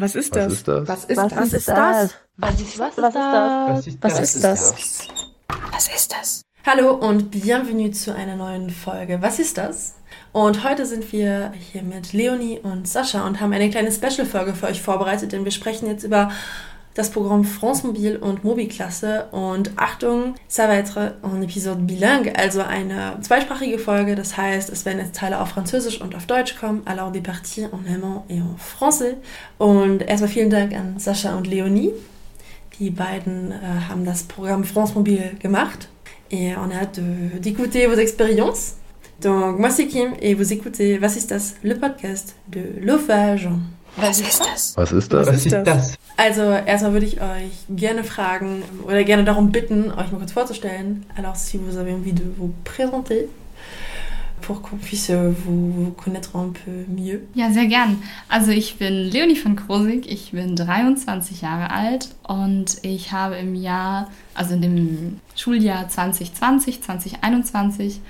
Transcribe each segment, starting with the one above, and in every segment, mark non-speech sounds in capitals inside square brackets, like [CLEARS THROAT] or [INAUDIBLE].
Was ist das? Was ist das? Was ist das? Was ist das? Was ist das? Was ist das? Was ist das? Hallo und bienvenue zu einer neuen Folge. Was ist das? Und heute sind wir hier mit Leonie und Sascha und haben eine kleine Special-Folge für euch vorbereitet, denn wir sprechen jetzt über das Programm France Mobile und Mobi-Klasse. Und Achtung, ça va être un épisode bilingue, also eine zweisprachige Folge. Das heißt, es werden jetzt Teile auf Französisch und auf Deutsch kommen, alors des parties en allemand et en français. Und erstmal vielen Dank an Sascha und Leonie. Die beiden äh, haben das Programm France Mobile gemacht. Et on a hâte d'écouter vos expériences. Donc, moi c'est Kim et vous écoutez Was ist das? Le podcast de l'Ophage. Was ist das? Was ist das? Was ist das? Also, erstmal würde ich euch gerne fragen oder gerne darum bitten, euch mal kurz vorzustellen. Alors, si vous avez envie de vous présenter, pour qu'on puisse vous, vous connaître un peu mieux. Ja, sehr gern. Also ich bin Leonie von Krosig, ich bin 23 Jahre alt und ich habe im Jahr, also in dem Schuljahr 2020, 2021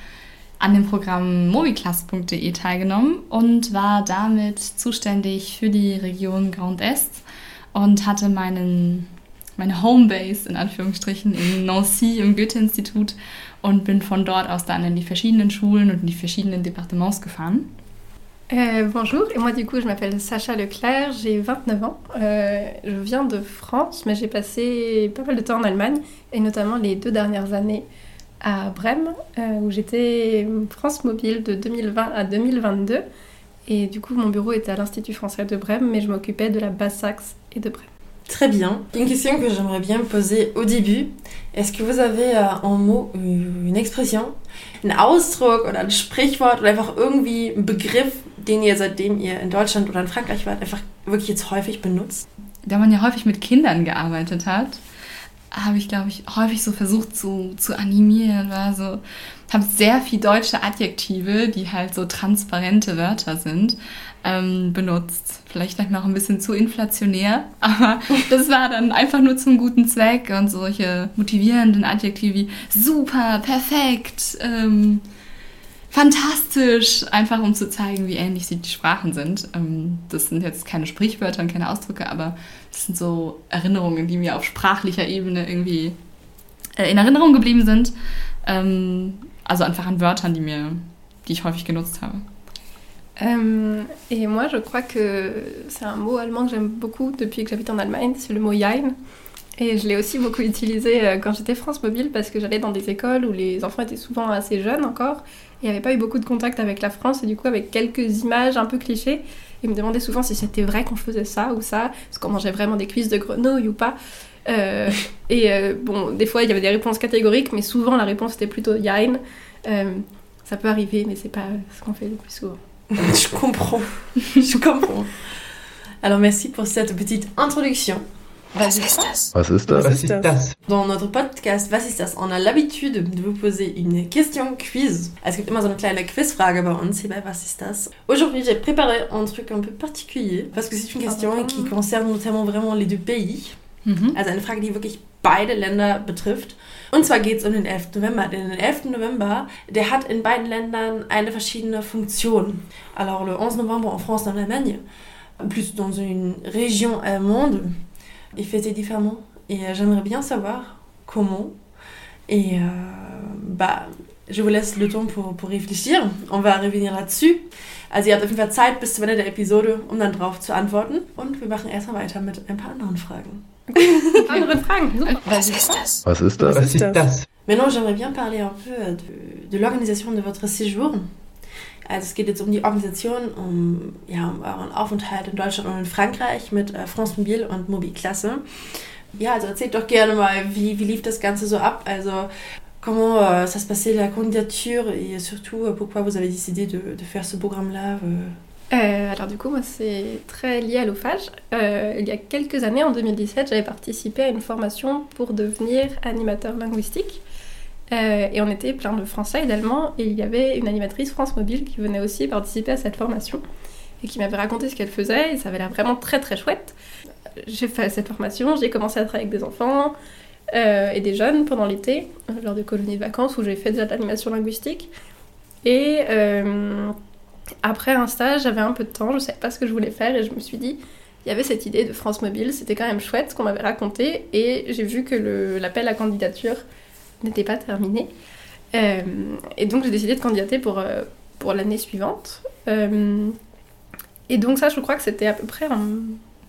an dem Programm mobiklasse.de teilgenommen und war damit zuständig für die Region Grand Est und hatte meinen, meine Homebase in Anführungsstrichen in Nancy im Goethe-Institut und bin von dort aus dann in die verschiedenen Schulen und in die verschiedenen Departements gefahren. Euh, bonjour, et moi du coup je m'appelle Sacha Leclerc, j'ai 29 ans. Euh, je viens de France, mais j'ai passé pas mal de temps en Allemagne, et notamment les deux dernières années à Brême, euh, où j'étais France Mobile de 2020 à 2022. Et du coup mon bureau était à l'Institut français de Brême, mais je m'occupais de la Basse-Saxe et de Brême. Très bien. Une question que j'aimerais bien poser au début. Est-ce que vous avez äh, un mot, äh, une expression, einen Ausdruck oder ein Sprichwort oder einfach irgendwie einen Begriff, den ihr seitdem ihr in Deutschland oder in Frankreich wart, einfach wirklich jetzt häufig benutzt? da man ja häufig mit Kindern gearbeitet hat, habe ich, glaube ich, häufig so versucht zu, zu animieren. War so, habe sehr viel deutsche Adjektive, die halt so transparente Wörter sind, ähm, benutzt. Vielleicht manchmal auch ein bisschen zu inflationär, [LAUGHS] aber das war dann einfach nur zum guten Zweck und solche motivierenden Adjektive wie super, perfekt, ähm, fantastisch, einfach um zu zeigen, wie ähnlich die Sprachen sind. Ähm, das sind jetzt keine Sprichwörter und keine Ausdrücke, aber das sind so Erinnerungen, die mir auf sprachlicher Ebene irgendwie äh, in Erinnerung geblieben sind. Ähm, also einfach an Wörtern, die mir, die ich häufig genutzt habe. Euh, et moi, je crois que c'est un mot allemand que j'aime beaucoup depuis que j'habite en Allemagne, c'est le mot Jein. Et je l'ai aussi beaucoup utilisé euh, quand j'étais France Mobile parce que j'allais dans des écoles où les enfants étaient souvent assez jeunes encore et n'avaient pas eu beaucoup de contact avec la France et du coup avec quelques images un peu clichés. Ils me demandaient souvent si c'était vrai qu'on faisait ça ou ça, parce qu'on mangeait vraiment des cuisses de grenouille ou pas. Euh, et euh, bon, des fois il y avait des réponses catégoriques, mais souvent la réponse était plutôt Jein. Euh, ça peut arriver, mais c'est pas ce qu'on fait le plus souvent. [LAUGHS] Je comprends. Je comprends. Alors merci pour cette petite introduction. Was ist das? Was ist das? Was ist das? Dans notre podcast Was ist das? On a l'habitude de vous poser une question quiz. Es gibt immer so eine kleine Quizfrage bei uns hier bei Was ist das? Aujourd'hui, j'ai préparé un truc un peu particulier parce que c'est une question qui concerne notamment vraiment les deux pays. Mhm. Also eine Frage, die wirklich beide Länder betrifft. Und zwar geht es um den 11. November. Denn den 11. November, der hat in beiden Ländern eine verschiedene Funktion. Alors le 11 novembre en France et en Allemagne, plus dans une région allemande, il faisait différemment. Et euh, j'aimerais bien savoir comment. Et euh, bah, je vous laisse le temps pour, pour réfléchir. On va revenir là-dessus. Also ihr habt auf jeden Fall Zeit bis zum Ende der Episode, um dann drauf zu antworten. Und wir machen erstmal weiter mit ein paar anderen Fragen. [LAUGHS] Andere Fragen, super. Was ist das? Was ist das? Was ist das? Maintenant, j'aimerais bien parler un peu de, de l'organisation de votre séjour. Also es geht jetzt um die Organisation, um, ja, um euren Aufenthalt in Deutschland und in Frankreich mit äh, France Mobile und Mobi-Klasse. Ja, also erzählt doch gerne mal, wie, wie lief das Ganze so ab? Also comment euh, ça se passait la candidature et surtout euh, pourquoi vous avez décidé de, de faire ce programme-là euh. Euh, alors du coup, moi, c'est très lié à l'OFAGE. Euh, il y a quelques années, en 2017, j'avais participé à une formation pour devenir animateur linguistique. Euh, et on était plein de Français et d'Allemands. Et il y avait une animatrice France Mobile qui venait aussi participer à cette formation et qui m'avait raconté ce qu'elle faisait. Et ça avait l'air vraiment très très chouette. J'ai fait cette formation, j'ai commencé à travailler avec des enfants euh, et des jeunes pendant l'été, euh, lors de colonies de vacances où j'ai fait déjà de l'animation linguistique. Et après un stage, j'avais un peu de temps, je savais pas ce que je voulais faire et je me suis dit, il y avait cette idée de France Mobile, c'était quand même chouette ce qu'on m'avait raconté, et j'ai vu que l'appel à candidature n'était pas terminé. Euh, et donc j'ai décidé de candidater pour, euh, pour l'année suivante. Euh, et donc ça, je crois que c'était à peu près en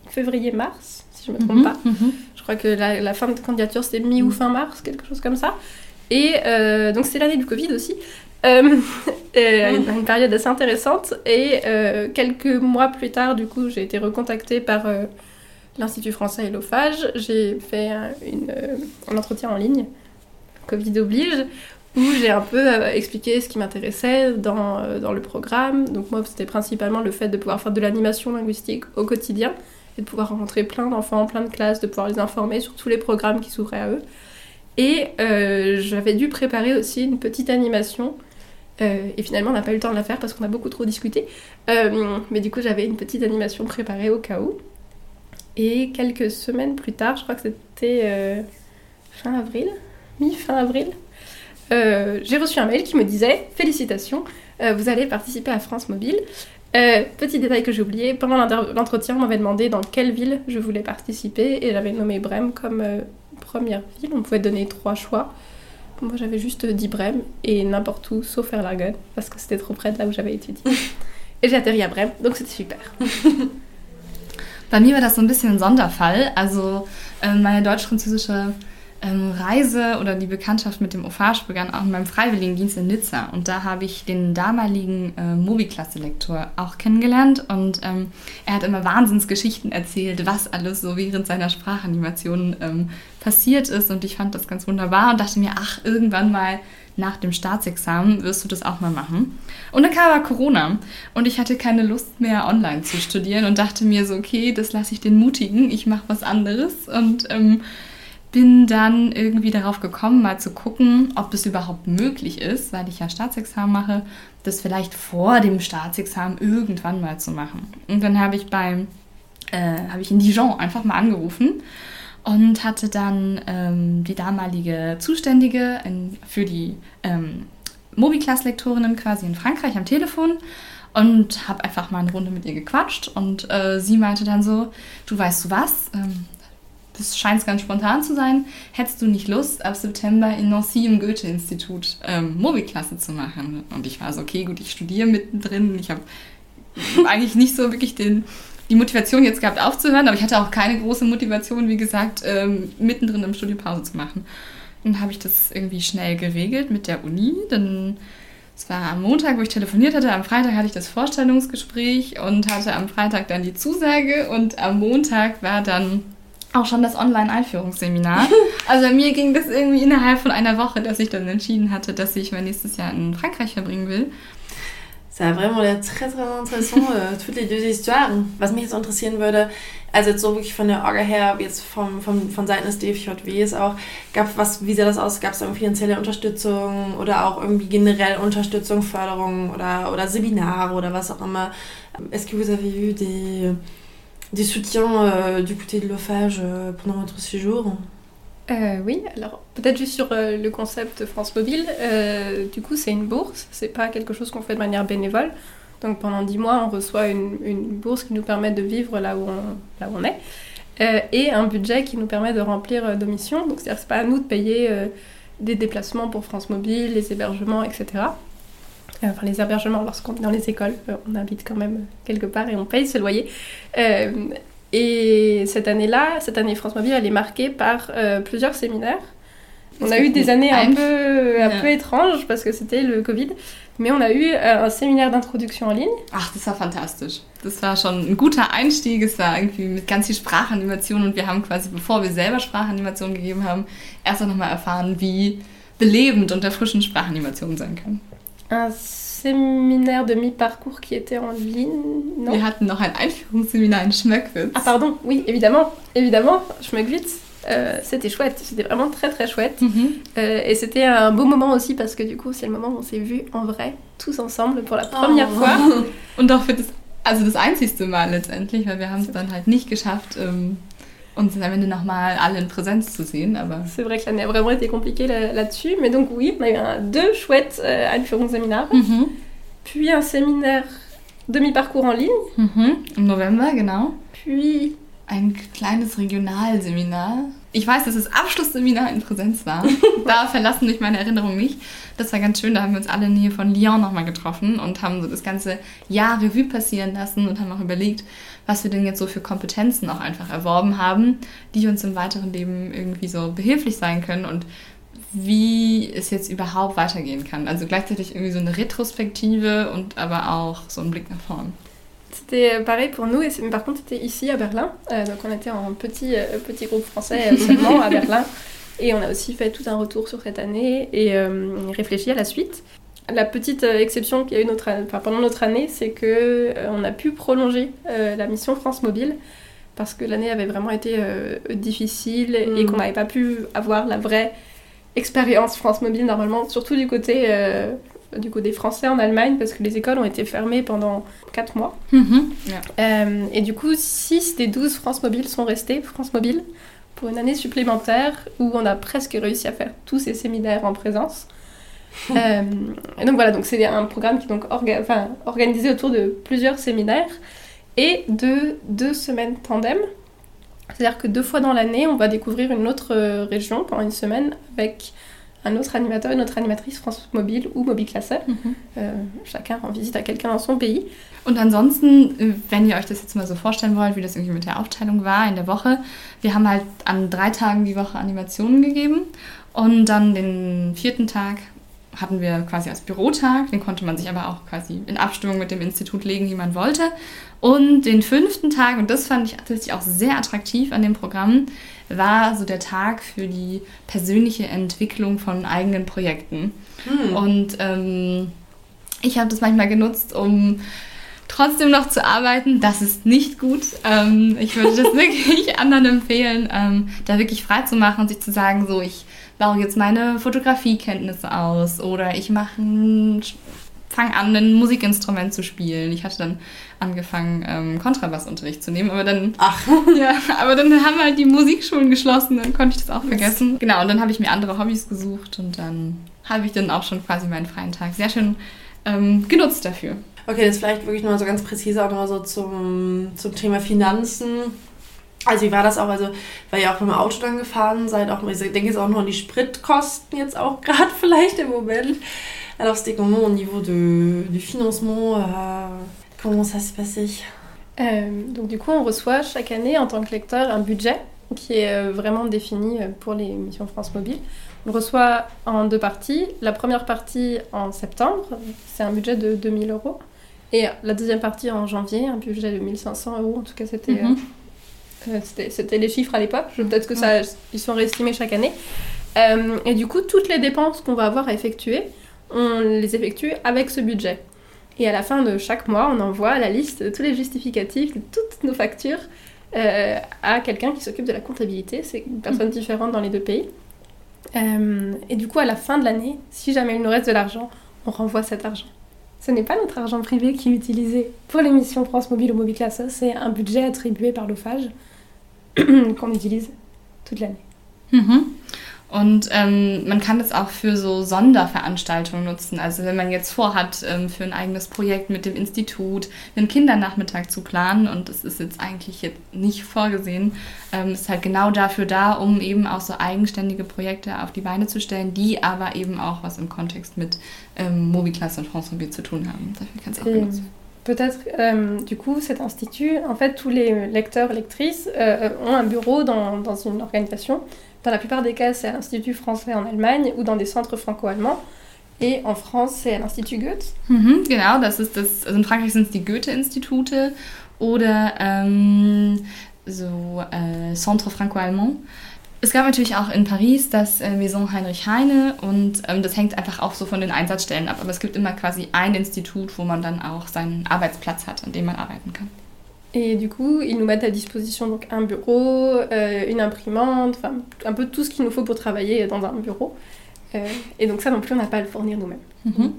février-mars, si je me trompe Mhm, pas. mhm. Je crois que la, la fin de candidature c'était mi ou fin mars, quelque chose comme ça. Et donc c'était l'année du Covid aussi. [LAUGHS] Une, une période assez intéressante. Et quelques mois plus tard, du coup, j'ai été recontactée par l'Institut français et l'OFAGE. J'ai fait un, une, un entretien en ligne, Covid oblige, où j'ai un peu euh, expliqué ce qui m'intéressait dans, euh, dans le programme. Donc moi, c'était principalement le fait de pouvoir faire de l'animation linguistique au quotidien et de pouvoir rencontrer plein d'enfants, plein de classes, de pouvoir les informer sur tous les programmes qui s'ouvraient à eux. Et euh, j'avais dû préparer aussi une petite animation. Et finalement, on n'a pas eu le temps de la faire parce qu'on a beaucoup trop discuté. Mais du coup, j'avais une petite animation préparée au cas où. Et quelques semaines plus tard, je crois que c'était fin avril, mi-fin avril, euh, j'ai reçu un mail qui me disait Félicitations, euh, vous allez participer à France Mobile. Euh, petit détail que j'ai oublié, pendant l'entretien, on m'avait demandé dans quelle ville je voulais participer et j'avais nommé Brême comme première ville. On pouvait donner trois choix. Moi j'avais juste dit Brême et n'importe où sauf Erlangen parce que c'était trop près de là où j'avais étudié. [LAUGHS] et j'ai atterri à Brême, donc c'était super. [LAUGHS] Bei mir war das so ein bisschen ein Sonderfall. Also ähm, meine deutsch-französische ähm, Reise oder die Bekanntschaft mit dem Offage begann auch in meinem Freiwilligendienst in Nizza. Und da habe ich den damaligen äh, Mobi-Klasse-Lektor auch kennengelernt. Und ähm, er hat immer Wahnsinnsgeschichten erzählt, was alles so während seiner Sprachanimation ähm, passiert ist. Und ich fand das ganz wunderbar und dachte mir, ach, irgendwann mal nach dem Staatsexamen wirst du das auch mal machen. Und dann kam aber Corona und ich hatte keine Lust mehr online zu studieren und dachte mir so, okay, das lasse ich den Mutigen, ich mache was anderes und ähm, bin dann irgendwie darauf gekommen, mal zu gucken, ob es überhaupt möglich ist, weil ich ja Staatsexamen mache, das vielleicht vor dem Staatsexamen irgendwann mal zu machen. Und dann habe ich beim, äh, habe ich in Dijon einfach mal angerufen und hatte dann ähm, die damalige Zuständige in, für die ähm, Mobi-Class-Lektorinnen quasi in Frankreich am Telefon und habe einfach mal eine Runde mit ihr gequatscht und äh, sie meinte dann so, du weißt du was, ähm, das scheint ganz spontan zu sein, hättest du nicht Lust, ab September in Nancy im Goethe-Institut ähm, Mobi-Klasse zu machen? Und ich war so, okay, gut, ich studiere mittendrin, ich habe [LAUGHS] eigentlich nicht so wirklich den, die Motivation jetzt gehabt aufzuhören, aber ich hatte auch keine große Motivation, wie gesagt, ähm, mittendrin im Studium Pause zu machen. Dann habe ich das irgendwie schnell geregelt mit der Uni. Dann, es war am Montag, wo ich telefoniert hatte. Am Freitag hatte ich das Vorstellungsgespräch und hatte am Freitag dann die Zusage. Und am Montag war dann auch schon das Online-Einführungsseminar. [LAUGHS] Also bei mir ging das irgendwie innerhalb von einer Woche, dass ich dann entschieden hatte, dass ich mein nächstes Jahr in Frankreich verbringen will. Ça a vraiment l'air très, très intéressant, äh, [LAUGHS] toutes les deux histoires. Was mich jetzt interessieren würde, also jetzt so wirklich von der Orga her, jetzt vom, vom, von Seiten des DFJWs auch, gab was, wie sah das aus? Gab es irgendwie finanzielle Unterstützung oder auch irgendwie generell Unterstützung, Förderung oder, oder Seminare oder was auch immer? Est-ce que vous avez eu des, des soutiens euh, du côté de l'OFAGE euh, pendant votre séjour Euh, oui, alors peut-être juste sur euh, le concept France Mobile. du coup, c'est une bourse, c'est pas quelque chose qu'on fait de manière bénévole. Donc pendant 10 mois, on reçoit une, une bourse qui nous permet de vivre là où on, là où on est et un budget qui nous permet de remplir nos missions. Donc c'est-à-dire c'est pas à nous de payer des déplacements pour France Mobile, les hébergements, etc. Euh, Enfin, les hébergements, lorsqu'on est dans les écoles, euh, on habite quand même quelque part et on paye ce loyer. Euh, et cette année-là, cette année France Mobile, elle est marquée par plusieurs séminaires. On a eu des années un peu, un peu étranges parce que c'était le Covid, mais on a eu un séminaire d'introduction en ligne. Ach, das war fantastisch. Das war schon ein guter Einstieg. Es war irgendwie mit ganz viel Sprachanimation und wir haben quasi, bevor wir selber Sprachanimationen gegeben haben, erst auch nochmal erfahren, wie belebend und erfrischend Sprachanimationen sein können. Un séminaire de mi-parcours qui était en ligne. Non Wir hatten noch ein Einführungsseminar in Schmöckwitz. Ah pardon, oui, évidemment, évidemment, Schmöckwitz. Euh, c'était chouette, c'était vraiment très très chouette. Mhm. Euh, et c'était un beau moment aussi parce que du coup, c'est le moment où on s'est vus en vrai, tous ensemble pour la première Oh. fois. [LAUGHS] Und auch für das, also das einzigste Mal letztendlich, weil wir haben es dann halt nicht geschafft, ähm, uns am Ende nochmal alle in Präsenz zu sehen, aber C'est vrai que l'année a vraiment été compliquée là- là-dessus, mais donc oui, on a eu un- deux chouettes euh, Einführungsseminare, mhm. puis un séminaire demi-parcours en ligne, Mhm. im November, genau. puis ein kleines Regionalseminar. Ich weiß, dass das Abschlussseminar in Präsenz war. [LAUGHS] da verlassen mich meine Erinnerungen nicht. Das war ganz schön. Da haben wir uns alle in der Nähe von Lyon nochmal getroffen und haben so das ganze Jahr Revue passieren lassen und haben auch überlegt, was wir denn jetzt so für Kompetenzen auch einfach erworben haben, die uns im weiteren Leben irgendwie so behilflich sein können und wie es jetzt überhaupt weitergehen kann. Also gleichzeitig irgendwie so eine Retrospektive und aber auch so ein Blick nach vorn. C'était pareil pour nous, et c'est- par contre c'était ici à Berlin. Euh, donc on était en petit, euh, petit groupe français euh, seulement à Berlin. Et on a aussi fait tout un retour sur cette année et euh, réfléchi à la suite. La petite euh, exception qu'il y a eu notre, enfin, pendant notre année, c'est que euh, on a pu prolonger euh, la mission France Mobile parce que l'année avait vraiment été euh, difficile et Mm. qu'on n'avait pas pu avoir la vraie expérience France Mobile normalement, surtout du côté euh, du côté français en Allemagne parce que les écoles ont été fermées pendant 4 mois. Mhm. Euh, et du coup, 6 des 12 France Mobile sont restés France Mobile pour une année supplémentaire où on a presque réussi à faire tous ces séminaires en présence. [LAUGHS] Euh, et donc voilà, donc c'est un programme qui est donc orga- organisé autour de plusieurs séminaires et de deux semaines tandem. C'est-à-dire que deux fois dans l'année, on va découvrir une autre euh, région pendant une semaine avec un autre animateur, une autre animatrice France Mobile ou Mobile Classeur. Mhm. Euh, chacun rend visite à quelqu'un dans son pays. Und ansonsten, äh, wenn ihr euch das jetzt mal so vorstellen wollt, wie das irgendwie mit der Aufteilung war in der Woche, wir haben halt an drei Tagen die Woche Animationen gegeben und dann den vierten Tag hatten wir quasi als Bürotag, den konnte man sich aber auch quasi in Abstimmung mit dem Institut legen, wie man wollte. Und den fünften Tag, und das fand ich tatsächlich auch sehr attraktiv an dem Programm, war so der Tag für die persönliche Entwicklung von eigenen Projekten. Hm. Und ähm, ich habe das manchmal genutzt, um trotzdem noch zu arbeiten. Das ist nicht gut. Ähm, ich würde das [LAUGHS] wirklich anderen empfehlen, ähm, da wirklich frei zu machen und sich zu sagen, so ich baue jetzt meine Fotografiekenntnisse aus oder ich mache ein fange an, ein Musikinstrument zu spielen. Ich hatte dann angefangen, ähm, Kontrabassunterricht zu nehmen, aber dann Ach, [LAUGHS] ja, aber dann haben halt die Musikschulen geschlossen, dann konnte ich das auch vergessen. Genau, und dann habe ich mir andere Hobbys gesucht und dann habe ich dann auch schon quasi meinen freien Tag sehr schön ähm, genutzt dafür. Okay, das vielleicht wirklich nochmal so ganz präzise auch nochmal so zum, zum Thema Finanzen. Also wie war das auch? Also, weil ihr auch mit dem Auto dann gefahren seid, auch, ich denke jetzt auch noch an die Spritkosten jetzt auch [LAUGHS] gerade vielleicht im Moment. Alors c'était comment au niveau de, du financement euh, Comment ça s'est passé Euh, donc du coup, on reçoit chaque année en tant que lecteur un budget qui est euh, vraiment défini pour les missions France Mobile. On le reçoit en deux parties. La première partie en septembre, c'est un budget de 2000 euros. Et la deuxième partie en janvier, un budget de 1500 euros. En tout cas, c'était Mhm. euh, c'était- c'était les chiffres à l'époque. Peut-être que ça, ils sont réestimés chaque année. Euh, et du coup, toutes les dépenses qu'on va avoir à effectuer, on les effectue avec ce budget. Et à la fin de chaque mois, on envoie la liste de tous les justificatifs de toutes nos factures euh, à quelqu'un qui s'occupe de la comptabilité. C'est une personne différente dans les deux pays. Euh, et du coup, à la fin de l'année, si jamais il nous reste de l'argent, on renvoie cet argent. Ce n'est pas notre argent privé qui est utilisé pour l'émission France Mobile ou Mobile Classe, c'est un budget attribué par l'OFAGE [CLEARS THROAT] qu'on utilise toute l'année. Mhm. Und ähm, man kann das auch für so Sonderveranstaltungen nutzen. Also wenn man jetzt vorhat, ähm, für ein eigenes Projekt mit dem Institut einen Kindernachmittag zu planen und das ist jetzt eigentlich jetzt nicht vorgesehen, ähm, ist halt genau dafür da, um eben auch so eigenständige Projekte auf die Beine zu stellen, die aber eben auch was im Kontext mit ähm, Mobiklasse und France Mobile zu tun haben. Dafür kann es auch Et benutzen. Peut-être, euh, du coup, cet institut, en fait, tous les lecteurs, lectrices euh, ont un bureau dans, dans une organisation. Dans la plupart des cas, c'est à l'Institut français en Allemagne ou dans des centres franco-allemands. Et en France, c'est à l'Institut Goethe. Mhm, genau, das ist das, also in Frankreich sind es die Goethe-Institute oder ähm, so äh, Centre Franco-Allemand. Es gab natürlich auch in Paris das äh, Maison Heinrich Heine und ähm, das hängt einfach auch so von den Einsatzstellen ab. Aber es gibt immer quasi ein Institut, wo man dann auch seinen Arbeitsplatz hat, an dem man arbeiten kann. Et du coup, ils nous mettent à disposition donc un bureau, euh, une imprimante, enfin un peu tout ce qu'il nous faut pour travailler dans un bureau. Euh, et donc ça non plus, on n'a pas à le fournir nous-mêmes. Mhm.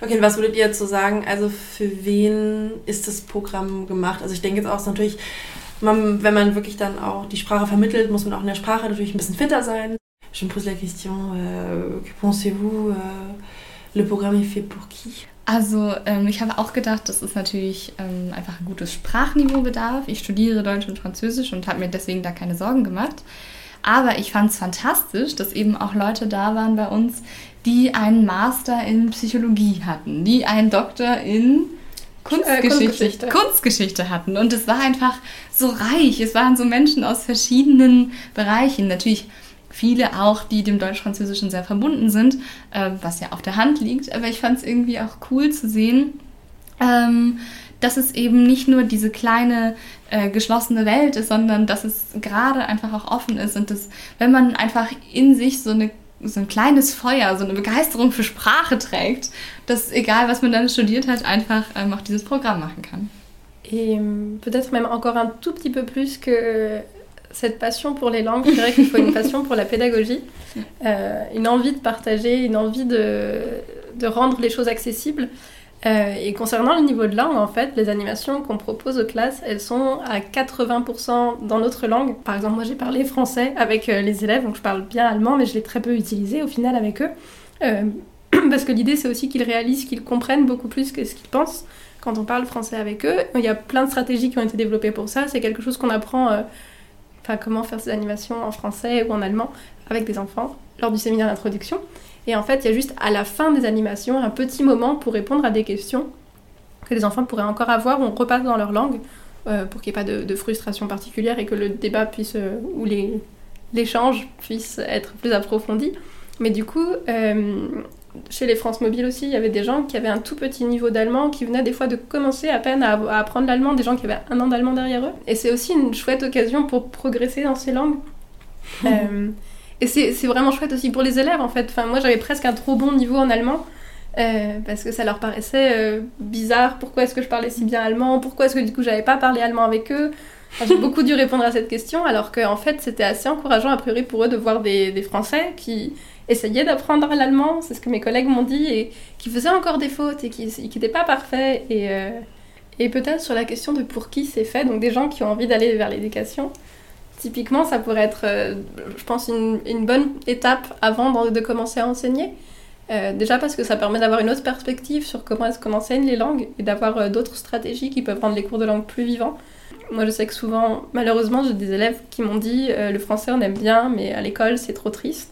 Okay, und was würdet ihr so sagen? Also für wen ist das Programm gemacht? Also ich denke jetzt auch natürlich, man, wenn man wirklich dann auch die Sprache vermittelt, muss man auch in der Sprache natürlich ein bisschen fitter sein. Je me pose la question, euh, que pensez-vous, euh, le programme est fait pour qui? Also ähm, ich habe auch gedacht, dass es natürlich ähm, einfach ein gutes Sprachniveau bedarf. Ich studiere Deutsch und Französisch und habe mir deswegen da keine Sorgen gemacht. Aber ich fand es fantastisch, dass eben auch Leute da waren bei uns, die einen Master in Psychologie hatten, die einen Doktor in Kunstgeschichte, äh, Kunstgeschichte. Kunstgeschichte hatten. Und es war einfach so reich. Es waren so Menschen aus verschiedenen Bereichen. Natürlich viele auch, die dem Deutsch-Französischen sehr verbunden sind, äh, was ja auf der Hand liegt. Aber ich fand es irgendwie auch cool zu sehen, ähm, dass es eben nicht nur diese kleine äh, geschlossene Welt ist, sondern dass es gerade einfach auch offen ist und dass, wenn man einfach in sich so eine so ein kleines Feuer, so eine Begeisterung für Sprache trägt, dass egal was man dann studiert hat, einfach ähm, auch dieses Programm machen kann. Et peut-être même encore un tout petit peu plus que cette passion pour les langues, je dirais qu'il faut une passion pour la pédagogie, [LAUGHS] euh, une envie de partager, une envie de, de rendre les choses accessibles. Euh, et concernant le niveau de langue, en fait, les animations qu'on propose aux classes, elles sont à 80% dans notre langue. Par exemple, moi j'ai parlé français avec euh, les élèves, donc je parle bien allemand, mais je l'ai très peu utilisé au final avec eux. Euh, [CLEARS THROAT] parce que l'idée c'est aussi qu'ils réalisent, qu'ils comprennent beaucoup plus que ce qu'ils pensent quand on parle français avec eux. Il y a plein de stratégies qui ont été développées pour ça. C'est quelque chose qu'on apprend, enfin comment faire ces animations en français ou en allemand avec des enfants lors du séminaire d'introduction. Et en fait, il y a juste à la fin des animations un petit moment pour répondre à des questions que les enfants pourraient encore avoir où on repasse dans leur langue euh, pour qu'il n'y ait pas de, frustration particulière et que le débat puisse, euh, ou l'échange puisse être plus approfondi. Mais du coup, euh, chez les France Mobile aussi, il y avait des gens qui avaient un tout petit niveau d'allemand, qui venaient des fois de commencer à peine à, à apprendre l'allemand, des gens qui avaient un an d'allemand derrière eux. Et c'est aussi une chouette occasion pour progresser dans ces langues. [LAUGHS] Et c'est vraiment chouette aussi pour les élèves en fait. Enfin, moi j'avais presque un trop bon niveau en allemand. Euh, parce que ça leur paraissait euh, bizarre. Pourquoi est-ce que je parlais si bien allemand? Pourquoi est-ce que du coup j'avais pas parlé allemand avec eux? J'ai beaucoup dû répondre à cette question, alors qu'en fait c'était assez encourageant a priori pour eux de voir des, des Français qui essayaient d'apprendre l'allemand, c'est ce que mes collègues m'ont dit, et qui faisaient encore des fautes et qui n'étaient pas parfaits. Et, euh, et peut-être sur la question de pour qui c'est fait, donc des gens qui ont envie d'aller vers l'éducation. Typiquement, ça pourrait être, euh, je pense, une, bonne étape avant de, commencer à enseigner. Euh, déjà parce que ça permet d'avoir une autre perspective sur comment est-ce enseigne les langues et d'avoir d'autres stratégies qui peuvent rendre les cours de langue plus vivants. Moi, je sais que souvent, malheureusement, j'ai des élèves qui m'ont dit le français on aime bien, mais à l'école c'est trop triste.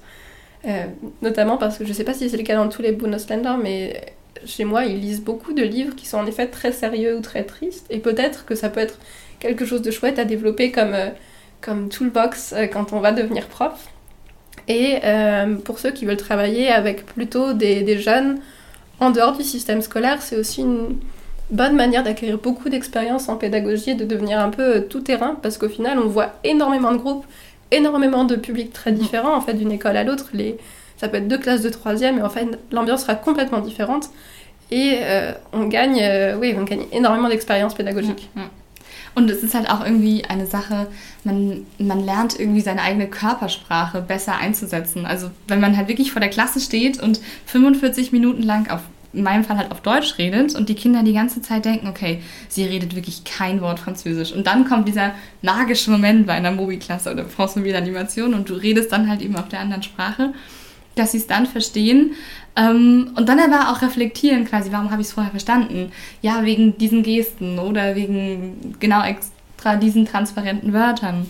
Notamment parce que je ne sais pas si c'est le cas dans tous les Bundesländer, mais chez moi, ils lisent beaucoup de livres qui sont en effet très sérieux ou très tristes. Et peut-être que ça peut être quelque chose de chouette à développer comme comme toolbox euh, quand on va devenir prof. Et euh, pour ceux qui veulent travailler avec plutôt des, des jeunes en dehors du système scolaire, c'est aussi une bonne manière d'acquérir beaucoup d'expérience en pédagogie et de devenir un peu euh, tout terrain parce qu'au final on voit énormément de groupes, énormément de publics très différents en fait d'une école à l'autre. Les... Ça peut être deux classes de troisième et en fait l'ambiance sera complètement différente et on gagne, oui, on gagne énormément d'expérience pédagogique. Mm, mm. Und es ist halt auch irgendwie eine Sache, man, man lernt irgendwie seine eigene Körpersprache besser einzusetzen. Also wenn man halt wirklich vor der Klasse steht und 45 Minuten lang auf in meinem Fall halt auf Deutsch redet und die Kinder die ganze Zeit denken, okay, sie redet wirklich kein Wort Französisch. Und dann kommt dieser magische Moment bei einer Mobi-Klasse oder France Mobile Animation und du redest dann halt eben auf der anderen Sprache, dass sie es dann verstehen ähm, und dann aber auch reflektieren quasi, warum habe ich es vorher verstanden? Ja, wegen diesen Gesten oder wegen genau extra diesen transparenten Wörtern.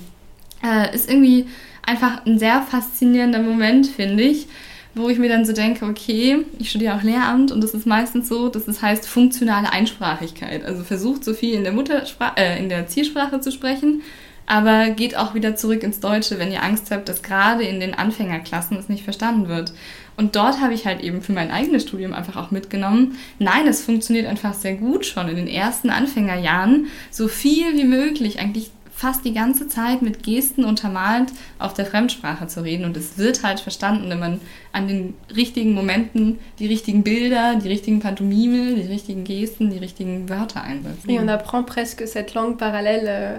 Äh, ist irgendwie einfach ein sehr faszinierender Moment, finde ich, wo ich mir dann so denke, okay, ich studiere auch Lehramt und das ist meistens so, dass es heißt funktionale Einsprachigkeit. Also versucht so viel in der Muttersprache, äh, in der Zielsprache zu sprechen, aber geht auch wieder zurück ins Deutsche, wenn ihr Angst habt, dass gerade in den Anfängerklassen es nicht verstanden wird. Und dort habe ich halt eben für mein eigenes Studium einfach auch mitgenommen, nein, es funktioniert einfach sehr gut schon in den ersten Anfängerjahren, so viel wie möglich, eigentlich fast die ganze Zeit mit Gesten untermalt auf der Fremdsprache zu reden. Und es wird halt verstanden, wenn man an den richtigen Momenten die richtigen Bilder, die richtigen Pantomime, die richtigen Gesten, die richtigen Wörter einsetzt. Et on apprend presque cette langue parallèle euh,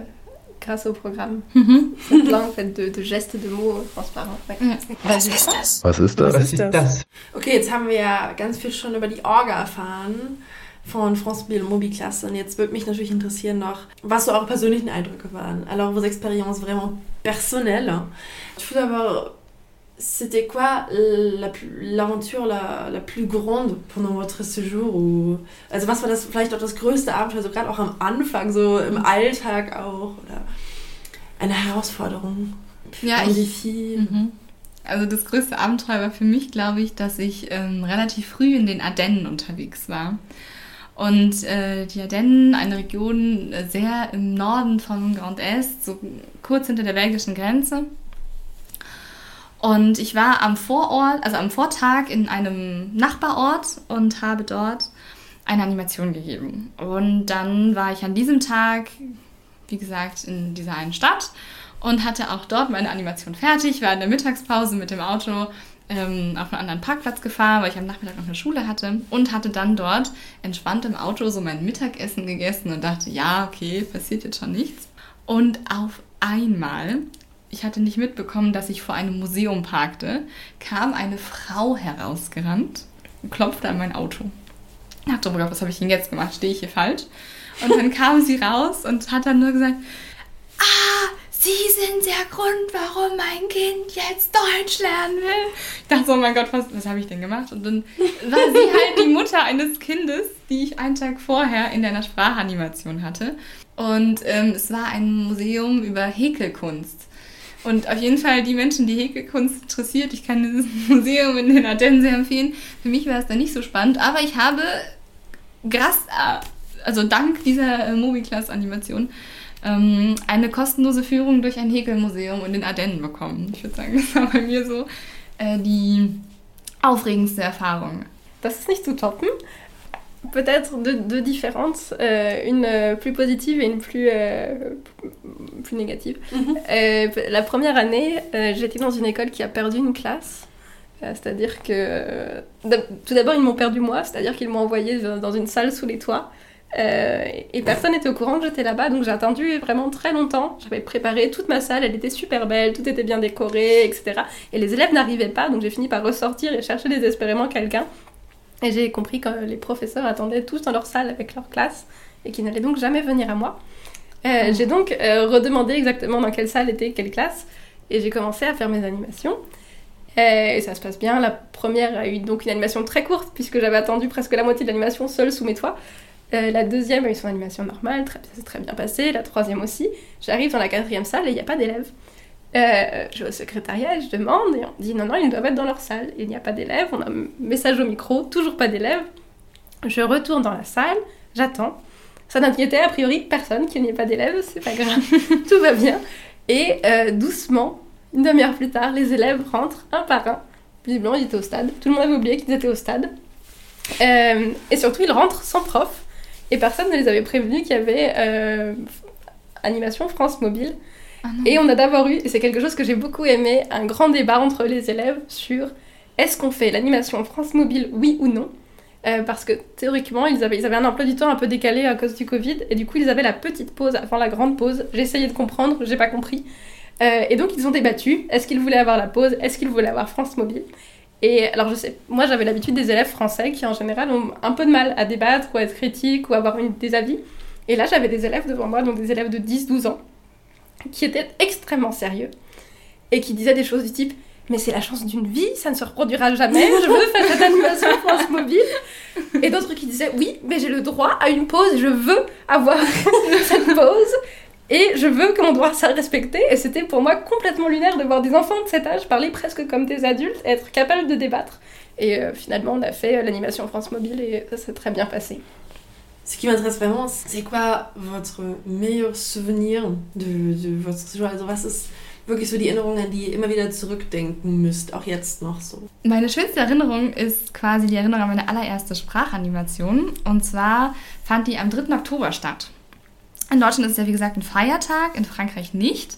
grâce au programme. [LAUGHS] Mhm. Cette langue en fait, de, de, gestes, de mots transparents. Ouais. Was ist das? Was ist das? Was ist das? Okay, jetzt haben wir ja ganz viel schon über die Orga erfahren von France Bill Mobi-Klasse. Und jetzt würde mich natürlich interessieren noch, was so eure persönlichen Eindrücke waren. Alors, vos expériences vraiment personnelles. Je veux d'abord c'était quoi la plus- l'aventure la, la plus grande pendant votre Séjour? Ou, also was war das vielleicht auch das größte Abenteuer, so gerade auch am Anfang, so im Alltag auch? Oder eine Herausforderung? Ja, ich- Défi? Mhm. Also das größte Abenteuer war für mich, glaube ich, dass ich ähm, relativ früh in den Ardennen unterwegs war. Und äh, die Ardennen, eine Region äh, sehr im Norden von Grand Est, so kurz hinter der belgischen Grenze. Und ich war am Vorort, also am Vortag in einem Nachbarort und habe dort eine Animation gegeben. Und dann war ich an diesem Tag, wie gesagt, in dieser einen Stadt und hatte auch dort meine Animation fertig, war in der Mittagspause mit dem Auto ähm, auf einen anderen Parkplatz gefahren, weil ich am Nachmittag noch eine Schule hatte und hatte dann dort entspannt im Auto so mein Mittagessen gegessen und dachte, ja, okay, passiert jetzt schon nichts. Und auf einmal, ich hatte nicht mitbekommen, dass ich vor einem Museum parkte, kam eine Frau herausgerannt und klopfte an mein Auto. Ich dachte, oh Gott, was habe ich denn jetzt gemacht? Stehe ich hier falsch? Und dann [LAUGHS] kam sie raus und hat dann nur gesagt, ah, Sie sind der Grund, warum mein Kind jetzt Deutsch lernen will. Ich dachte so, oh mein Gott, was, was habe ich denn gemacht? Und dann war sie halt die Mutter eines Kindes, die ich einen Tag vorher in einer Sprachanimation hatte. Und ähm, es war ein Museum über Häkelkunst. Und auf jeden Fall die Menschen, die Häkelkunst interessiert, ich kann dieses [LAUGHS] Museum in den Ardennen sehr empfehlen. Für mich war es dann nicht so spannend, aber ich habe gras, also dank dieser äh, Movie-Class-Animation ähm, eine kostenlose Führung durch ein Häkelmuseum in den Ardennen bekommen. Ich würde sagen, [LAUGHS] das war bei mir so äh, die aufregendste Erfahrung. Das ist nicht zu toppen. Peut-être deux, deux différences, euh, une euh, plus positive et une plus, euh, plus négative. Mhm. Euh, la première année, euh, j'étais dans une école qui a perdu une classe. Euh, c'est-à-dire que. tout d'abord, ils m'ont perdu moi, c'est-à-dire qu'ils m'ont envoyé dans une salle sous les toits. Euh, et personne n'était au courant que j'étais là-bas, donc j'ai attendu vraiment très longtemps. J'avais préparé toute ma salle, elle était super belle, tout était bien décoré, etc. Et les élèves n'arrivaient pas, donc j'ai fini par ressortir et chercher désespérément quelqu'un. Et j'ai compris que les professeurs attendaient tous dans leur salle avec leur classe et qu'ils n'allaient donc jamais venir à moi. Euh, J'ai donc euh, redemandé exactement dans quelle salle était quelle classe et j'ai commencé à faire mes animations. Et ça se passe bien. La première a eu donc une animation très courte puisque j'avais attendu presque la moitié de l'animation seule sous mes toits. Euh, la deuxième a eu son animation normale, très, ça s'est très bien passé. La troisième aussi. J'arrive dans la quatrième salle et il n'y a pas d'élèves. Euh, je vais au secrétariat et je demande et on dit non, non, ils doivent être dans leur salle. Il n'y a pas d'élèves. On a un message au micro, toujours pas d'élèves. Je retourne dans la salle, j'attends. Ça n'inquiétait a priori personne qu'il n'y ait pas d'élèves, c'est pas grave, [LAUGHS] tout va bien. Et euh, doucement, une demi-heure plus tard, les élèves rentrent un par un. Visiblement, ils étaient au stade. Tout le monde avait oublié qu'ils étaient au stade. Et surtout, ils rentrent sans prof. Et personne ne les avait prévenus qu'il y avait euh, animation France Mobile. Ah. Et on a d'abord eu, et c'est quelque chose que j'ai beaucoup aimé, un grand débat entre les élèves sur est-ce qu'on fait l'animation France Mobile, oui ou non? Euh, Parce que théoriquement, ils avaient, ils avaient un emploi du temps un peu décalé à cause du Covid, et du coup, ils avaient la petite pause avant la grande pause. J'ai essayé de comprendre, j'ai pas compris. Euh, et donc, ils ont débattu est-ce qu'ils voulaient avoir la pause? Est-ce qu'ils voulaient avoir France Mobile? Et alors, je sais, moi j'avais l'habitude des élèves français qui en général ont un peu de mal à débattre ou à être critiques ou à avoir des avis. Et là, j'avais des élèves devant moi, donc des élèves de 10-12 ans, qui étaient extrêmement sérieux et qui disaient des choses du type Mais c'est la chance d'une vie, ça ne se reproduira jamais, je veux faire cette animation France Mobile. Et d'autres qui disaient Oui, mais j'ai le droit à une pause, je veux avoir [LAUGHS] cette pause. Et je veux que mon droit soit respecté. Et c'était pour moi complètement lunaire de voir des enfants de cet âge parler presque comme des adultes, et être capables de débattre. Et euh, finalement, on a fait euh, l'animation France Mobile et ça s'est très bien passé. Ce qui m'intéresse vraiment, c'est quoi votre meilleur Souvenir de, de votre Séjour? Also was ist wirklich so die Erinnerung, an die ihr immer wieder zurückdenken müsst, auch jetzt noch so? Meine schönste Erinnerung ist quasi die Erinnerung an meine allererste Sprachanimation. Und zwar fand die am 3. Oktober statt. In Deutschland ist es ja wie gesagt ein Feiertag, in Frankreich nicht.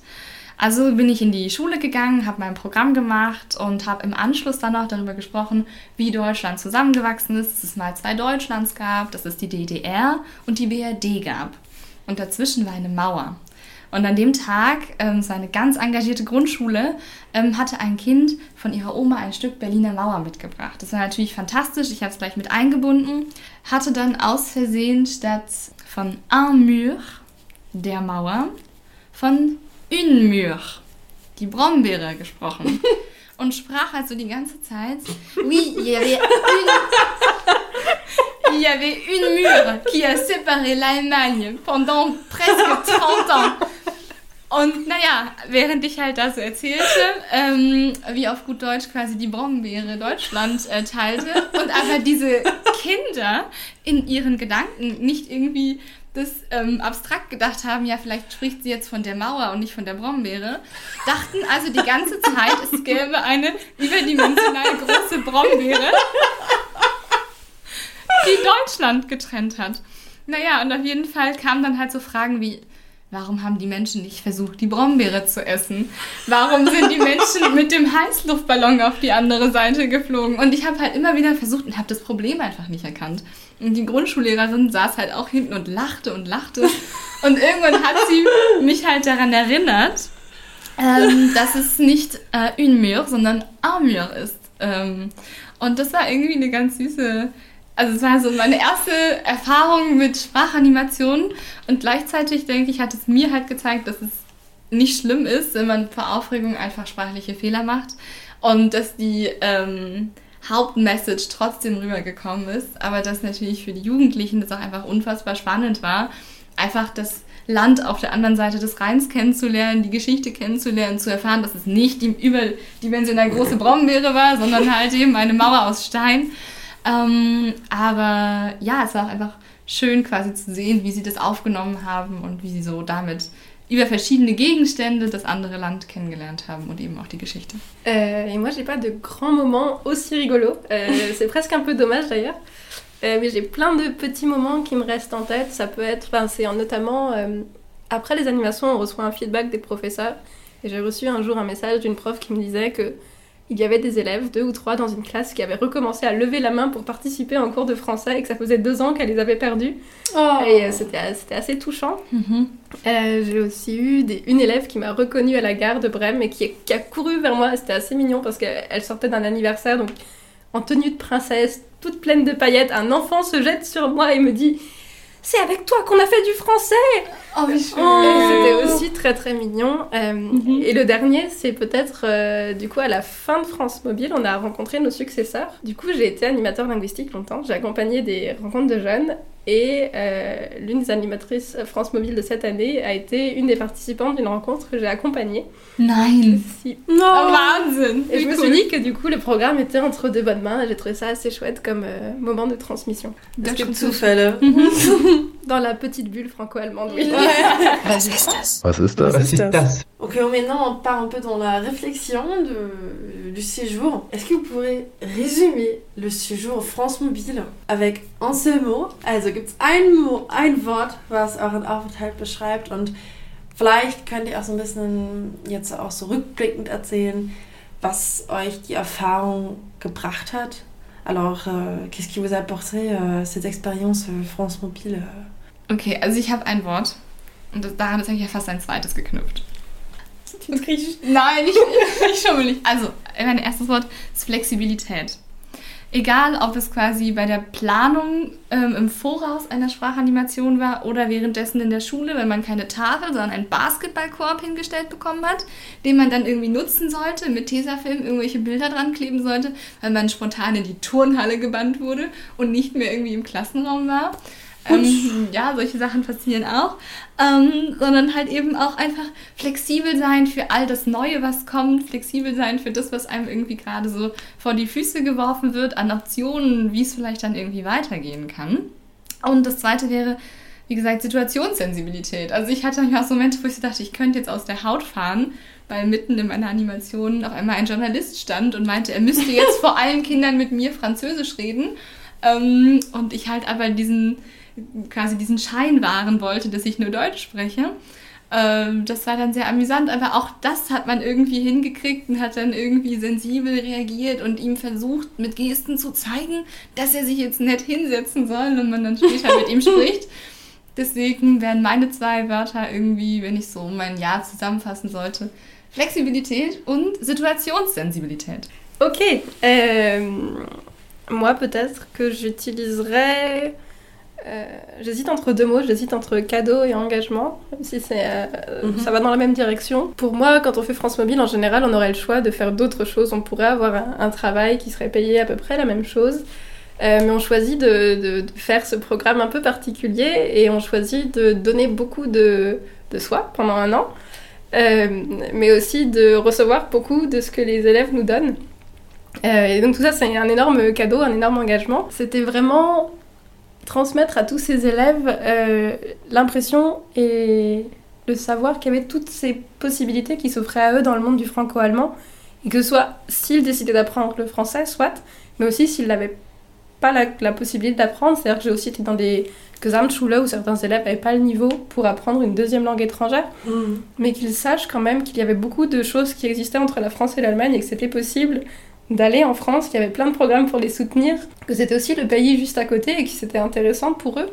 Also bin ich in die Schule gegangen, habe mein Programm gemacht und habe im Anschluss dann noch darüber gesprochen, wie Deutschland zusammengewachsen ist, dass es mal zwei Deutschlands gab, dass es die DDR und die BRD gab. Und dazwischen war eine Mauer. Und an dem Tag, ähm, war eine ganz engagierte Grundschule, ähm, hatte ein Kind von ihrer Oma ein Stück Berliner Mauer mitgebracht. Das war natürlich fantastisch, ich habe es gleich mit eingebunden. Hatte dann aus Versehen statt von un mur, der Mauer, von une mur, die Brombeere gesprochen. [LAUGHS] und sprach also die ganze Zeit. Oui, il y avait une, il y avait une mur qui a séparé l'Allemagne pendant presque 30 ans. Und naja, während ich halt da so erzählte, ähm, wie auf gut Deutsch quasi die Brombeere Deutschland äh, teilte und aber diese Kinder in ihren Gedanken nicht irgendwie das ähm, abstrakt gedacht haben, ja, vielleicht spricht sie jetzt von der Mauer und nicht von der Brombeere, dachten also die ganze Zeit, es gäbe eine überdimensionale große Brombeere, die Deutschland getrennt hat. Naja, und auf jeden Fall kamen dann halt so Fragen wie, Warum haben die Menschen nicht versucht, die Brombeere zu essen? Warum sind die Menschen mit dem Heißluftballon auf die andere Seite geflogen? Und ich habe halt immer wieder versucht und habe das Problem einfach nicht erkannt. Und die Grundschullehrerin saß halt auch hinten und lachte und lachte. Und irgendwann hat sie mich halt daran erinnert, ähm, dass es nicht äh, une mur, sondern un mur ist. Ähm, und das war irgendwie eine ganz süße also es war so meine erste Erfahrung mit Sprachanimationen und gleichzeitig denke ich, hat es mir halt gezeigt, dass es nicht schlimm ist, wenn man vor Aufregung einfach sprachliche Fehler macht und dass die ähm, Hauptmessage trotzdem rübergekommen ist, aber dass natürlich für die Jugendlichen das auch einfach unfassbar spannend war, einfach das Land auf der anderen Seite des Rheins kennenzulernen, die Geschichte kennenzulernen, zu erfahren, dass es nicht die überdimensional große Brombeere war, sondern halt eben eine Mauer aus Stein. Ähm, aber ja, es war auch einfach schön quasi zu sehen, wie sie das aufgenommen haben und wie sie so damit über verschiedene Gegenstände das andere Land kennengelernt haben und eben auch die Geschichte. Euh, et moi, j'ai pas de grands moments aussi rigolos. Euh, [LAUGHS] c'est presque un peu dommage d'ailleurs. Euh, mais j'ai plein de petits moments qui me restent en tête. Ça peut être, enfin, c'est notamment euh, après les animations, on reçoit un feedback des professeurs. Et j'ai reçu un jour un message d'une prof qui me disait que il y avait des élèves, deux ou trois dans une classe, qui avaient recommencé à lever la main pour participer en cours de français et que ça faisait deux ans qu'elle les avait perdus. Oh. Et euh, c'était assez touchant. Mhm. Euh, J'ai aussi eu des- une élève qui m'a reconnue à la gare de Brême et qui, qui a couru vers moi. C'était assez mignon parce qu'elle elle sortait d'un anniversaire, donc en tenue de princesse, toute pleine de paillettes. Un enfant se jette sur moi et me dit C'est avec toi qu'on a fait du français Oh, wie Et C'était aussi très très mignon. Euh, Mhm. Et le dernier, c'est peut-être euh, du coup à la fin de France Mobile, on a rencontré nos successeurs. Du coup, j'ai été animateur linguistique longtemps. J'ai accompagné des rencontres de jeunes et euh, l'une des animatrices France Mobile de cette année a été une des participantes d'une rencontre que j'ai accompagnée. Nein. Si- Oh, Wahnsinn. Et je me suis dit que du coup le programme était entre deux bonnes mains et j'ai trouvé ça assez chouette comme euh, moment de transmission. Das gibt stimmt. Zufälle. Dans la petite bulle franco-allemande, oui. Was ist das? Was ist das? Was ist das? das? Ok, maintenant on part un peu dans la réflexion de, du séjour. Est-ce que vous pourrez résumer le séjour France Mobile avec un seul mot? Also gibt es ein, Mo- ein Wort, was euren Aufenthalt beschreibt und vielleicht könnt ihr auch so ein bisschen jetzt auch so rückblickend erzählen, was euch die Erfahrung gebracht hat. Alors, euh, qu'est-ce qui vous a apporté euh, cette expérience euh, France Mobile euh? Okay, also ich habe ein Wort. Und daran ist eigentlich ja fast ein zweites geknüpft. Nein, nicht, [LAUGHS] nicht schon nicht. Also, mein erstes Wort ist Flexibilität. Egal, ob es quasi bei der Planung ähm, im Voraus einer Sprachanimation war oder währenddessen in der Schule, wenn man keine Tafel, sondern einen Basketballkorb hingestellt bekommen hat, den man dann irgendwie nutzen sollte, mit Tesafilm irgendwelche Bilder dran kleben sollte, weil man spontan in die Turnhalle gebannt wurde und nicht mehr irgendwie im Klassenraum war. Ähm, ja, solche Sachen passieren auch. Ähm, sondern halt eben auch einfach flexibel sein für all das Neue, was kommt, flexibel sein für das, was einem irgendwie gerade so vor die Füße geworfen wird, an Optionen, wie es vielleicht dann irgendwie weitergehen kann. Und das zweite wäre, wie gesagt, Situationssensibilität. Also ich hatte manchmal auch so Momente, wo ich so dachte, ich könnte jetzt aus der Haut fahren, weil mitten in meiner Animation auf einmal ein Journalist stand und meinte, er müsste jetzt [LAUGHS] vor allen Kindern mit mir Französisch reden. Ähm, und ich halt aber diesen quasi diesen Schein wahren wollte, dass ich nur Deutsch spreche. Ähm, das war dann sehr amüsant, aber auch das hat man irgendwie hingekriegt und hat dann irgendwie sensibel reagiert und ihm versucht, mit Gesten zu zeigen, dass er sich jetzt nett hinsetzen soll und man dann später mit ihm [LAUGHS] spricht. Deswegen wären meine zwei Wörter irgendwie, wenn ich so mein Jahr zusammenfassen sollte, Flexibilität und Situationssensibilität. Ok. euh, moi, peut-être que j'utiliserais Euh, j'hésite entre deux mots, j'hésite entre cadeau et engagement, même si c'est, euh, Mhm. ça va dans la même direction. Pour moi, quand on fait France Mobile, en général, on aurait le choix de faire d'autres choses. On pourrait avoir un, un travail qui serait payé à peu près la même chose, Euh, mais on choisit de, de- de faire ce programme un peu particulier et on choisit de donner beaucoup de, de soi pendant un an, mais aussi de recevoir beaucoup de ce que les élèves nous donnent. Et donc tout ça, c'est un énorme cadeau, un énorme engagement. C'était vraiment transmettre à tous ces élèves euh, l'impression et le savoir qu'il y avait toutes ces possibilités qui s'offraient à eux dans le monde du franco-allemand, et que ce soit s'ils décidaient d'apprendre le français, soit, mais aussi s'ils n'avaient pas la, la possibilité d'apprendre. C'est-à-dire que j'ai aussi été dans des Gesamtschule où certains élèves n'avaient pas le niveau pour apprendre une deuxième langue étrangère Mhm. mais qu'ils sachent quand même qu'il y avait beaucoup de choses qui existaient entre la France et l'Allemagne et que c'était possible d'aller en France, qu'il y avait plein de programmes pour les soutenir, que c'était aussi le pays juste à côté et que c'était intéressant pour eux.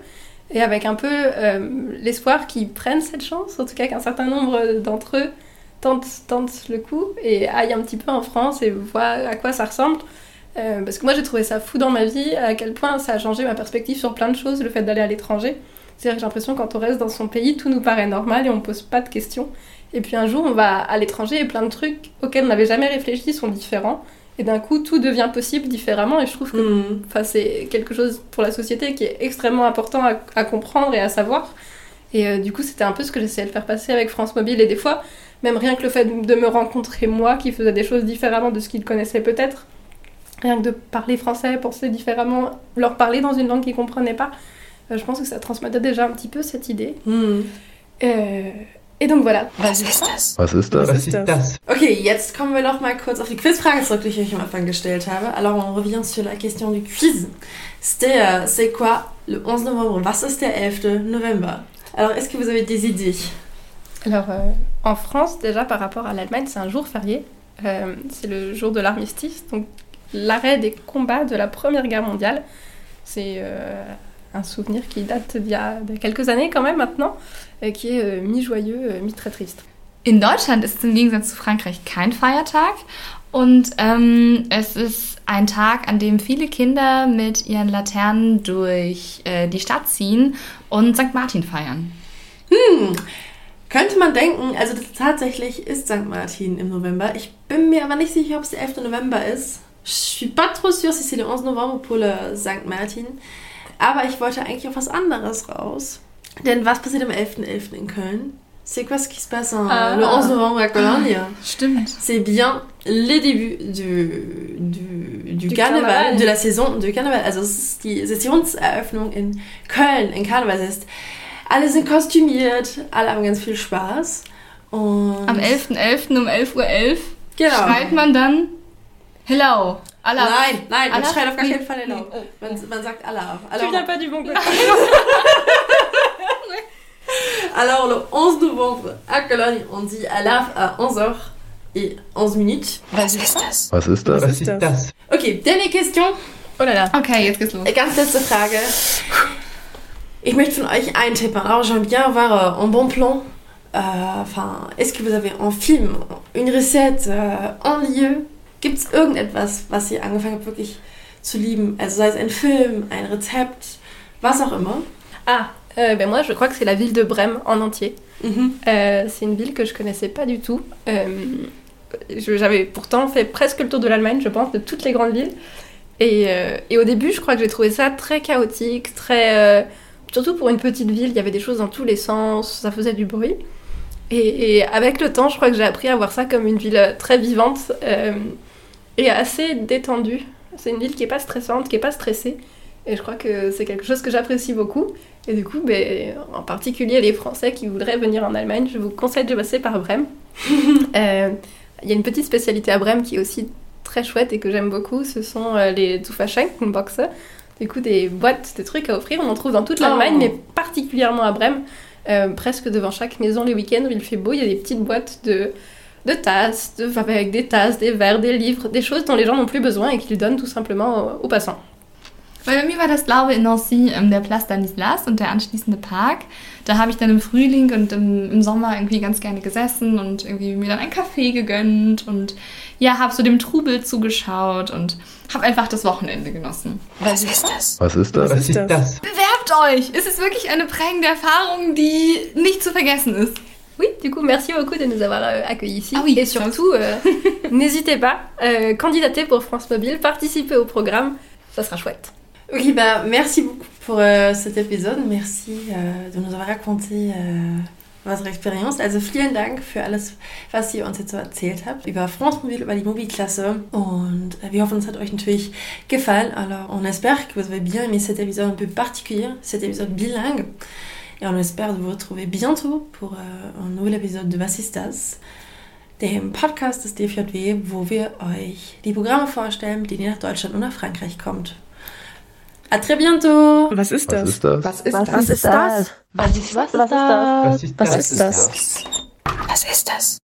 Et avec un peu euh, l'espoir qu'ils prennent cette chance, en tout cas qu'un certain nombre d'entre eux tentent, le coup et aillent un petit peu en France et voient à quoi ça ressemble. Euh, parce que moi j'ai trouvé ça fou dans ma vie, à quel point ça a changé ma perspective sur plein de choses, le fait d'aller à l'étranger. C'est-à-dire que j'ai l'impression quand on reste dans son pays, tout nous paraît normal et on pose pas de questions. Et puis un jour, on va à l'étranger et plein de trucs auxquels on n'avait jamais réfléchi sont différents. Et d'un coup, tout devient possible différemment. Et je trouve que enfin, c'est quelque chose pour la société qui est extrêmement important à, à comprendre et à savoir. Et euh, du coup, c'était un peu ce que j'essayais de faire passer avec France Mobile. Et des fois, même rien que le fait de me rencontrer moi, qui faisais des choses différemment de ce qu'ils connaissaient peut-être, rien que de parler français, penser différemment, leur parler dans une langue qu'ils comprenaient pas, euh, je pense que ça transmettait déjà un petit peu cette idée. Mhm. Euh, et donc voilà. Was ist das? Was ist das? Was ist das? Okay, jetzt kommen wir noch mal kurz auf die Quizfrage zurück, die ich euch am Anfang gestellt habe. Alors, on revient sur la question du quiz. C'était, euh, c'est quoi le 11 novembre? Was ist der 11 November Alors, est-ce que vous avez des idées? Alors, euh, en France, déjà par rapport à l'Allemagne, c'est un jour férié. Euh, c'est le jour de l'armistice, donc l'arrêt des combats de la Première Guerre mondiale. C'est euh, un souvenir qui date d'il y a de quelques années quand même maintenant, qui est euh, mi-joyeux, euh, mi-très triste. In Deutschland ist es im Gegensatz zu Frankreich kein Feiertag und ähm, es ist ein Tag, an dem viele Kinder mit ihren Laternen durch äh, die Stadt ziehen und St. Martin feiern. Hm, könnte man denken, also das tatsächlich ist St. Martin im November. Ich bin mir aber nicht sicher, ob es der 11. November ist. Je suis pas trop sûre si c'est le 11 novembre pour le St. Martin. Aber ich wollte eigentlich auf was anderes raus. Denn was passiert am 11.11. in Köln? C'est quoi ce qui se passe en, Ah. le 11 novembre à Cologne Stimmt. C'est bien les débuts du, du, du, Du Karneval, Karneval. de la Saison du Karneval. Also es ist die Sessionseröffnung in Köln, in Karnevalsfest. Alle sind kostümiert, alle haben ganz viel Spaß. Und Am 11.11. um 11.11 Uhr genau. schreit man dann Hello. Allah. Nein, nein, man Allah- schreit auf gar keinen Fall Hello. Man, man sagt Allah. Tu viens [LAUGHS] [LAUGHS] Alors, le 11 novembre à Cologne, on dit Allah à 11h et 11 minutes. Was ist das? Was ist das? Was ist das? Okay, dernière question. Oh là là. Okay, jetzt geht's los. Ganz letzte Frage. Ich möchte von euch einen Tipp. Alors, j'aime bien avoir euh, un bon plan. Euh, Enfin, est-ce que vous avez un Film, une Recette, euh, un Lieu? Gibt es irgendetwas, was ihr angefangen habt, wirklich zu lieben? Also sei es ein Film, ein Rezept, was auch immer. Ah, euh, ben moi je crois que c'est la ville de Brême en entier. Mhm. Euh, c'est une ville que je connaissais pas du tout. Euh, J'avais pourtant fait presque le tour de l'Allemagne, je pense, de toutes les grandes villes. Et, euh, et au début, je crois que j'ai trouvé ça très chaotique, très. surtout pour une petite ville, il y avait des choses dans tous les sens, ça faisait du bruit. Et, et avec le temps, je crois que j'ai appris à voir ça comme une ville très vivante et assez détendue. C'est une ville qui est pas stressante, qui est pas stressée. Et je crois que c'est quelque chose que j'apprécie beaucoup. Et du coup, ben, en particulier les Français qui voudraient venir en Allemagne, je vous conseille de passer par Brême. [LAUGHS] Euh, Il y a une petite spécialité à Brême qui est aussi très chouette et que j'aime beaucoup, ce sont euh, les Zufaschenkenboxe. [LAUGHS] Du coup, des boîtes de trucs à offrir, on en trouve dans toute l'Allemagne, Oh. mais particulièrement à Brême. Euh, presque devant chaque maison les week-ends où il fait beau, il y a des petites boîtes de, de tasses, de, enfin, avec des tasses, des verres, des livres, des choses dont les gens n'ont plus besoin et qu'ils donnent tout simplement aux, aux passants. Bei mir war das, glaube ich, in Nancy ähm, der Place Stanislas und der anschließende Park. Da habe ich dann im Frühling und im, im Sommer irgendwie ganz gerne gesessen und irgendwie mir dann einen Kaffee gegönnt und ja, habe so dem Trubel zugeschaut und habe einfach das Wochenende genossen. Was ist das? Was ist das? Was ist das? Bewerbt euch! Es ist wirklich eine prägende Erfahrung, die nicht zu vergessen ist. Oui, du coup, merci beaucoup de nous avoir euh, accueillis ici. Ah oui, Et surtout, euh, [LAUGHS] n'hésitez pas, euh, candidatez pour France Mobile, participez au programme, ça sera chouette. Ok, bah, merci beaucoup pour äh, cet épisode. Merci äh, de nous avoir raconté äh, eure Experience. Also vielen Dank für alles, was ihr uns jetzt so erzählt habt über France Mobile, über die Mobilklasse. Und äh, wir hoffen, es hat euch natürlich gefallen. Alors, on espère que vous avez bien aimé cet épisode un peu particulier, cet épisode bilingue. Et on espère vous retrouver bientôt pour un nouvel épisode de Bassistas, dem Podcast des DFJW, wo wir euch die Programme vorstellen, mit denen ihr nach Deutschland und nach Frankreich kommt. À très bientôt! Was ist Was das? ist das? Was ist Was das? ist das? Was ist Was ist das? Was ist das? Was ist das? Was ist das?